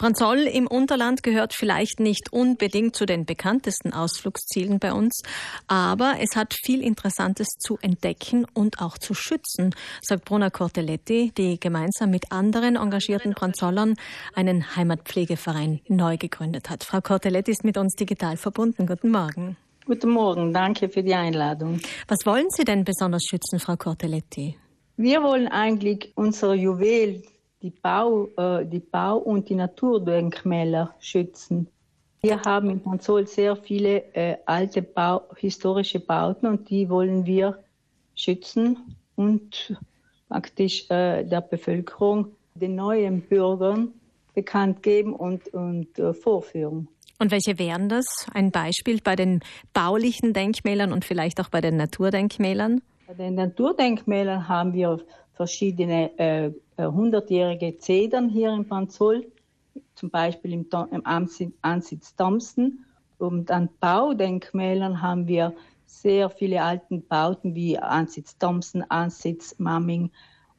Branzoll im Unterland gehört vielleicht nicht unbedingt zu den bekanntesten Ausflugszielen bei uns, aber es hat viel Interessantes zu entdecken und auch zu schützen, sagt Bruna Cortelletti, die gemeinsam mit anderen engagierten Branzollern einen Heimatpflegeverein neu gegründet hat. Frau Cortelletti ist mit uns digital verbunden. Guten Morgen. Guten Morgen, danke für die Einladung. Was wollen Sie denn besonders schützen, Frau Cortelletti? Wir wollen eigentlich unser Juwel, die Bau, äh, die Bau- und die Naturdenkmäler schützen. Wir haben in Panzol sehr viele äh, alte Bau, historische Bauten und die wollen wir schützen und praktisch äh, der Bevölkerung, den neuen Bürgern bekannt geben und, und äh, vorführen. Und welche wären das? Ein Beispiel bei den baulichen Denkmälern und vielleicht auch bei den Naturdenkmälern? Bei den Naturdenkmälern haben wir verschiedene äh, hundertjährige Zedern hier in Panzol, zum Beispiel im, im Ansitz Thompson. Und an Baudenkmälern haben wir sehr viele alte Bauten wie Ansitz Thompson, Ansitz Mamming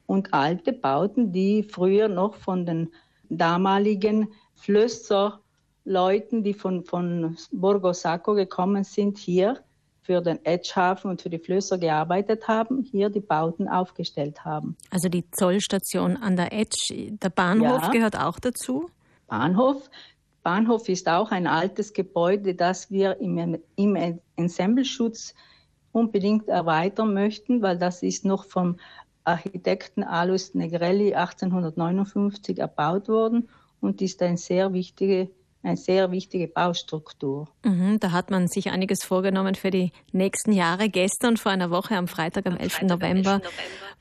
und alte Bauten, die früher noch von den damaligen Flösserleuten, die von, von Borgo Sacco gekommen sind, hier für den Edgehafen und für die Flösser gearbeitet haben, hier die Bauten aufgestellt haben. Also die Zollstation an der Edge, der Bahnhof ja. gehört auch dazu? Bahnhof. Bahnhof ist auch ein altes Gebäude, das wir im, im Ensembleschutz unbedingt erweitern möchten, weil das ist noch vom Architekten Alus Negrelli 1859 erbaut worden und ist ein sehr wichtige eine sehr wichtige Baustruktur. Mhm, da hat man sich einiges vorgenommen für die nächsten Jahre. Gestern vor einer Woche, am Freitag, am, am 11. Freitag, November, 11. November,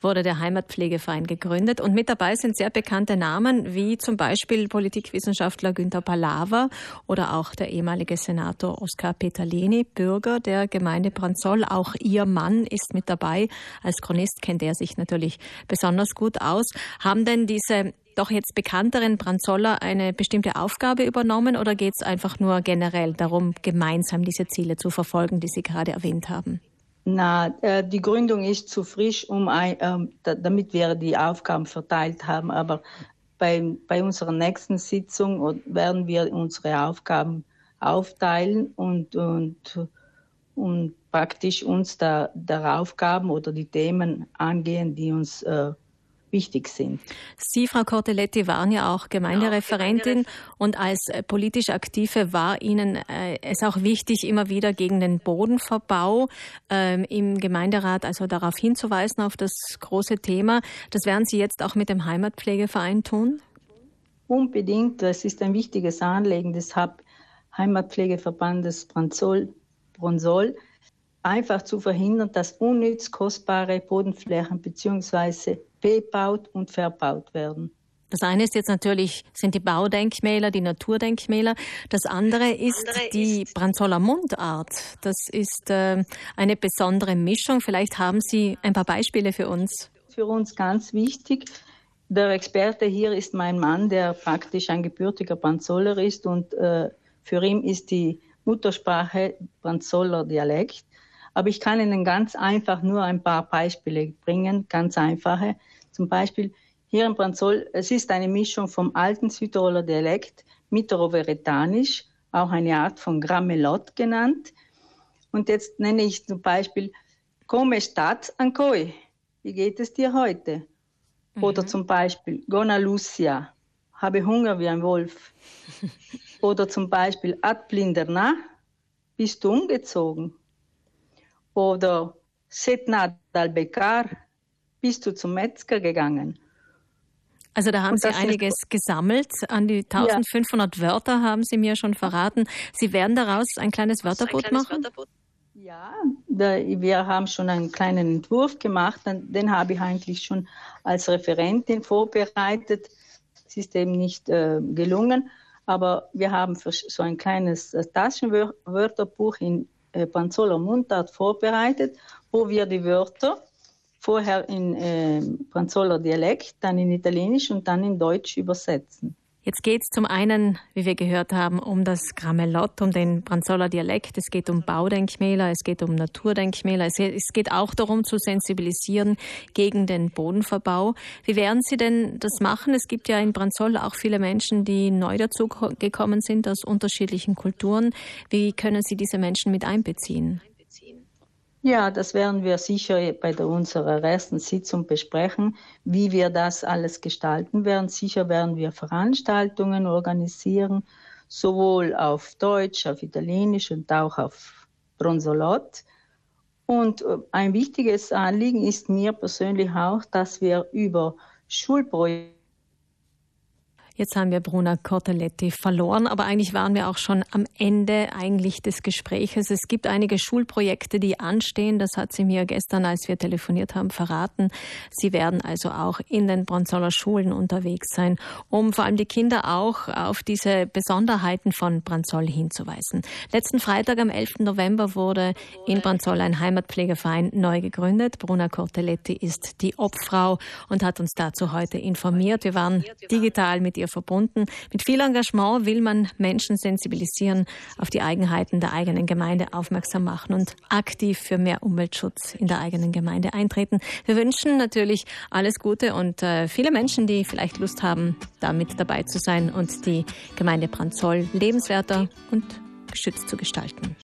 wurde der Heimatpflegeverein gegründet. Und mit dabei sind sehr bekannte Namen, wie zum Beispiel Politikwissenschaftler Günter Palaver oder auch der ehemalige Senator Oskar Petalini, Bürger der Gemeinde Branzoll. Auch ihr Mann ist mit dabei. Als Chronist kennt er sich natürlich besonders gut aus. Haben denn diese doch jetzt bekannteren Branzoller eine bestimmte Aufgabe übernommen oder geht es einfach nur generell darum, gemeinsam diese Ziele zu verfolgen, die Sie gerade erwähnt haben? Na, äh, die Gründung ist zu frisch, um ein, äh, damit wir die Aufgaben verteilt haben. Aber bei, bei unserer nächsten Sitzung werden wir unsere Aufgaben aufteilen und, und, und praktisch uns der, der Aufgaben oder die Themen angehen, die uns äh, wichtig sind. Sie, Frau Cortelletti, waren ja auch Gemeindereferentin und als äh, politisch Aktive war Ihnen äh, es auch wichtig, immer wieder gegen den Bodenverbau äh, im Gemeinderat, also darauf hinzuweisen, auf das große Thema. Das werden Sie jetzt auch mit dem Heimatpflegeverein tun? Unbedingt, das ist ein wichtiges Anliegen des Heimatpflegeverbandes Branzol, Bronsol, einfach zu verhindern, dass unnütz kostbare Bodenflächen bzw bebaut und verbaut werden. Das eine ist jetzt natürlich, sind die Baudenkmäler, die Naturdenkmäler. Das andere ist andere die ist Branzoller Mundart. Das ist äh, eine besondere Mischung. Vielleicht haben Sie ein paar Beispiele für uns. Für uns ganz wichtig. Der Experte hier ist mein Mann, der praktisch ein gebürtiger Branzoller ist und äh, für ihn ist die Muttersprache Branzoller Dialekt. Aber ich kann Ihnen ganz einfach nur ein paar Beispiele bringen, ganz einfache. Zum Beispiel hier in Branzoll, es ist eine Mischung vom alten Südtiroler Dialekt Mitteroveretanisch, auch eine Art von Grammelot genannt. Und jetzt nenne ich zum Beispiel Come stat ancoi? Wie geht es dir heute? Mhm. Oder zum Beispiel Gona Lucia, habe Hunger wie ein Wolf. Oder zum Beispiel Ad blinderna, bist du umgezogen? Oder Setna dal Bekar, bist du zum Metzger gegangen? Also da haben Sie einiges gesammelt. An die 1500 ja. Wörter haben Sie mir schon verraten. Sie werden daraus ein kleines Wörterbuch machen? Wörterbuch. Ja, da, wir haben schon einen kleinen Entwurf gemacht. Den habe ich eigentlich schon als Referentin vorbereitet. Es ist eben nicht äh, gelungen, aber wir haben so ein kleines äh, Taschenwörterbuch in äh, Panzola Mundart vorbereitet, wo wir die Wörter vorher in äh, Branzoller Dialekt, dann in Italienisch und dann in Deutsch übersetzen. Jetzt geht es zum einen, wie wir gehört haben, um das Grammelott, um den Branzoller Dialekt. Es geht um Baudenkmäler, es geht um Naturdenkmäler. Es geht auch darum zu sensibilisieren gegen den Bodenverbau. Wie werden Sie denn das machen? Es gibt ja in Branzoll auch viele Menschen, die neu dazugekommen sind aus unterschiedlichen Kulturen. Wie können Sie diese Menschen mit einbeziehen? Ja, das werden wir sicher bei der, unserer ersten Sitzung besprechen, wie wir das alles gestalten werden. Sicher werden wir Veranstaltungen organisieren, sowohl auf Deutsch, auf Italienisch und auch auf Bronzolot. Und äh, ein wichtiges Anliegen ist mir persönlich auch, dass wir über Schulprojekte Jetzt haben wir Bruna Cortelletti verloren, aber eigentlich waren wir auch schon am Ende eigentlich des Gespräches. Es gibt einige Schulprojekte, die anstehen. Das hat sie mir gestern, als wir telefoniert haben, verraten. Sie werden also auch in den Bronzoller Schulen unterwegs sein, um vor allem die Kinder auch auf diese Besonderheiten von Branzoll hinzuweisen. Letzten Freitag am 11. November wurde in Branzoll ein Heimatpflegeverein neu gegründet. Bruna Cortelletti ist die Obfrau und hat uns dazu heute informiert. Wir waren digital mit ihr verbunden. Mit viel Engagement will man Menschen sensibilisieren, auf die Eigenheiten der eigenen Gemeinde aufmerksam machen und aktiv für mehr Umweltschutz in der eigenen Gemeinde eintreten. Wir wünschen natürlich alles Gute und äh, viele Menschen, die vielleicht Lust haben, da mit dabei zu sein und die Gemeinde Branzoll lebenswerter und geschützt zu gestalten.